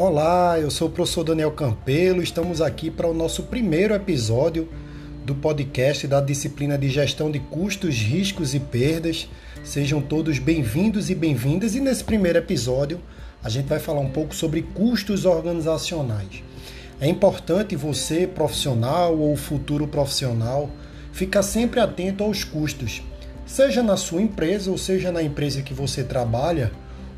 Olá, eu sou o professor Daniel Campelo. Estamos aqui para o nosso primeiro episódio do podcast da disciplina de gestão de custos, riscos e perdas. Sejam todos bem-vindos e bem-vindas. E nesse primeiro episódio, a gente vai falar um pouco sobre custos organizacionais. É importante você, profissional ou futuro profissional, ficar sempre atento aos custos. Seja na sua empresa ou seja na empresa que você trabalha,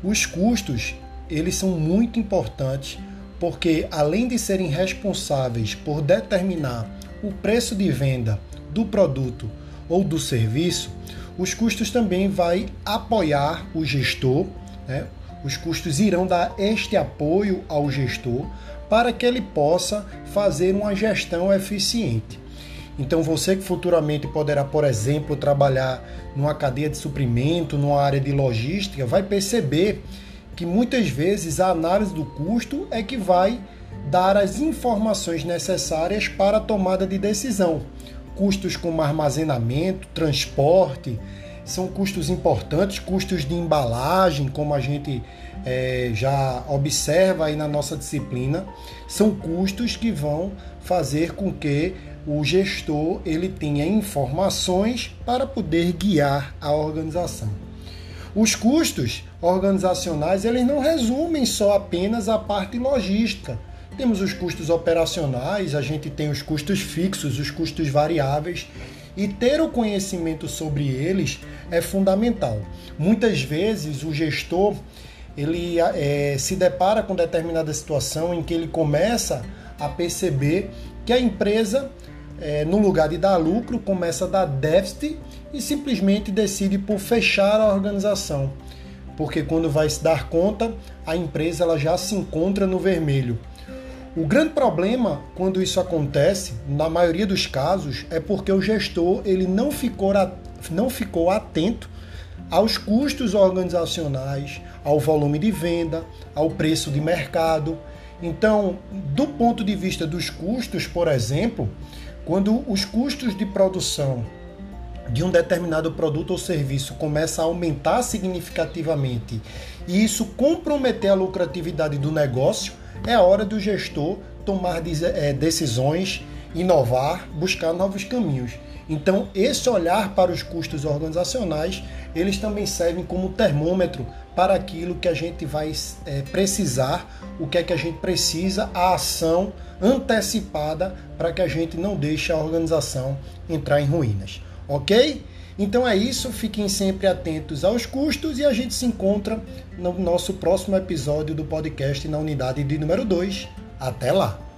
os custos eles são muito importantes porque além de serem responsáveis por determinar o preço de venda do produto ou do serviço, os custos também vai apoiar o gestor, né? Os custos irão dar este apoio ao gestor para que ele possa fazer uma gestão eficiente. Então, você que futuramente poderá, por exemplo, trabalhar numa cadeia de suprimento, numa área de logística, vai perceber que muitas vezes a análise do custo é que vai dar as informações necessárias para a tomada de decisão. Custos como armazenamento, transporte, são custos importantes, custos de embalagem, como a gente é, já observa aí na nossa disciplina, são custos que vão fazer com que o gestor ele tenha informações para poder guiar a organização. Os custos organizacionais eles não resumem só apenas a parte logística. Temos os custos operacionais, a gente tem os custos fixos, os custos variáveis e ter o conhecimento sobre eles é fundamental. Muitas vezes o gestor ele é, se depara com determinada situação em que ele começa a perceber que a empresa, é, no lugar de dar lucro, começa a dar déficit e simplesmente decide por fechar a organização porque quando vai se dar conta, a empresa ela já se encontra no vermelho. O grande problema quando isso acontece, na maioria dos casos, é porque o gestor ele não ficou, não ficou atento aos custos organizacionais, ao volume de venda, ao preço de mercado. Então, do ponto de vista dos custos, por exemplo, quando os custos de produção de um determinado produto ou serviço começa a aumentar significativamente e isso comprometer a lucratividade do negócio, é a hora do gestor tomar é, decisões, inovar, buscar novos caminhos. Então, esse olhar para os custos organizacionais, eles também servem como termômetro para aquilo que a gente vai é, precisar, o que é que a gente precisa, a ação antecipada para que a gente não deixe a organização entrar em ruínas ok? Então é isso, fiquem sempre atentos aos custos e a gente se encontra no nosso próximo episódio do podcast na unidade de número 2. Até lá!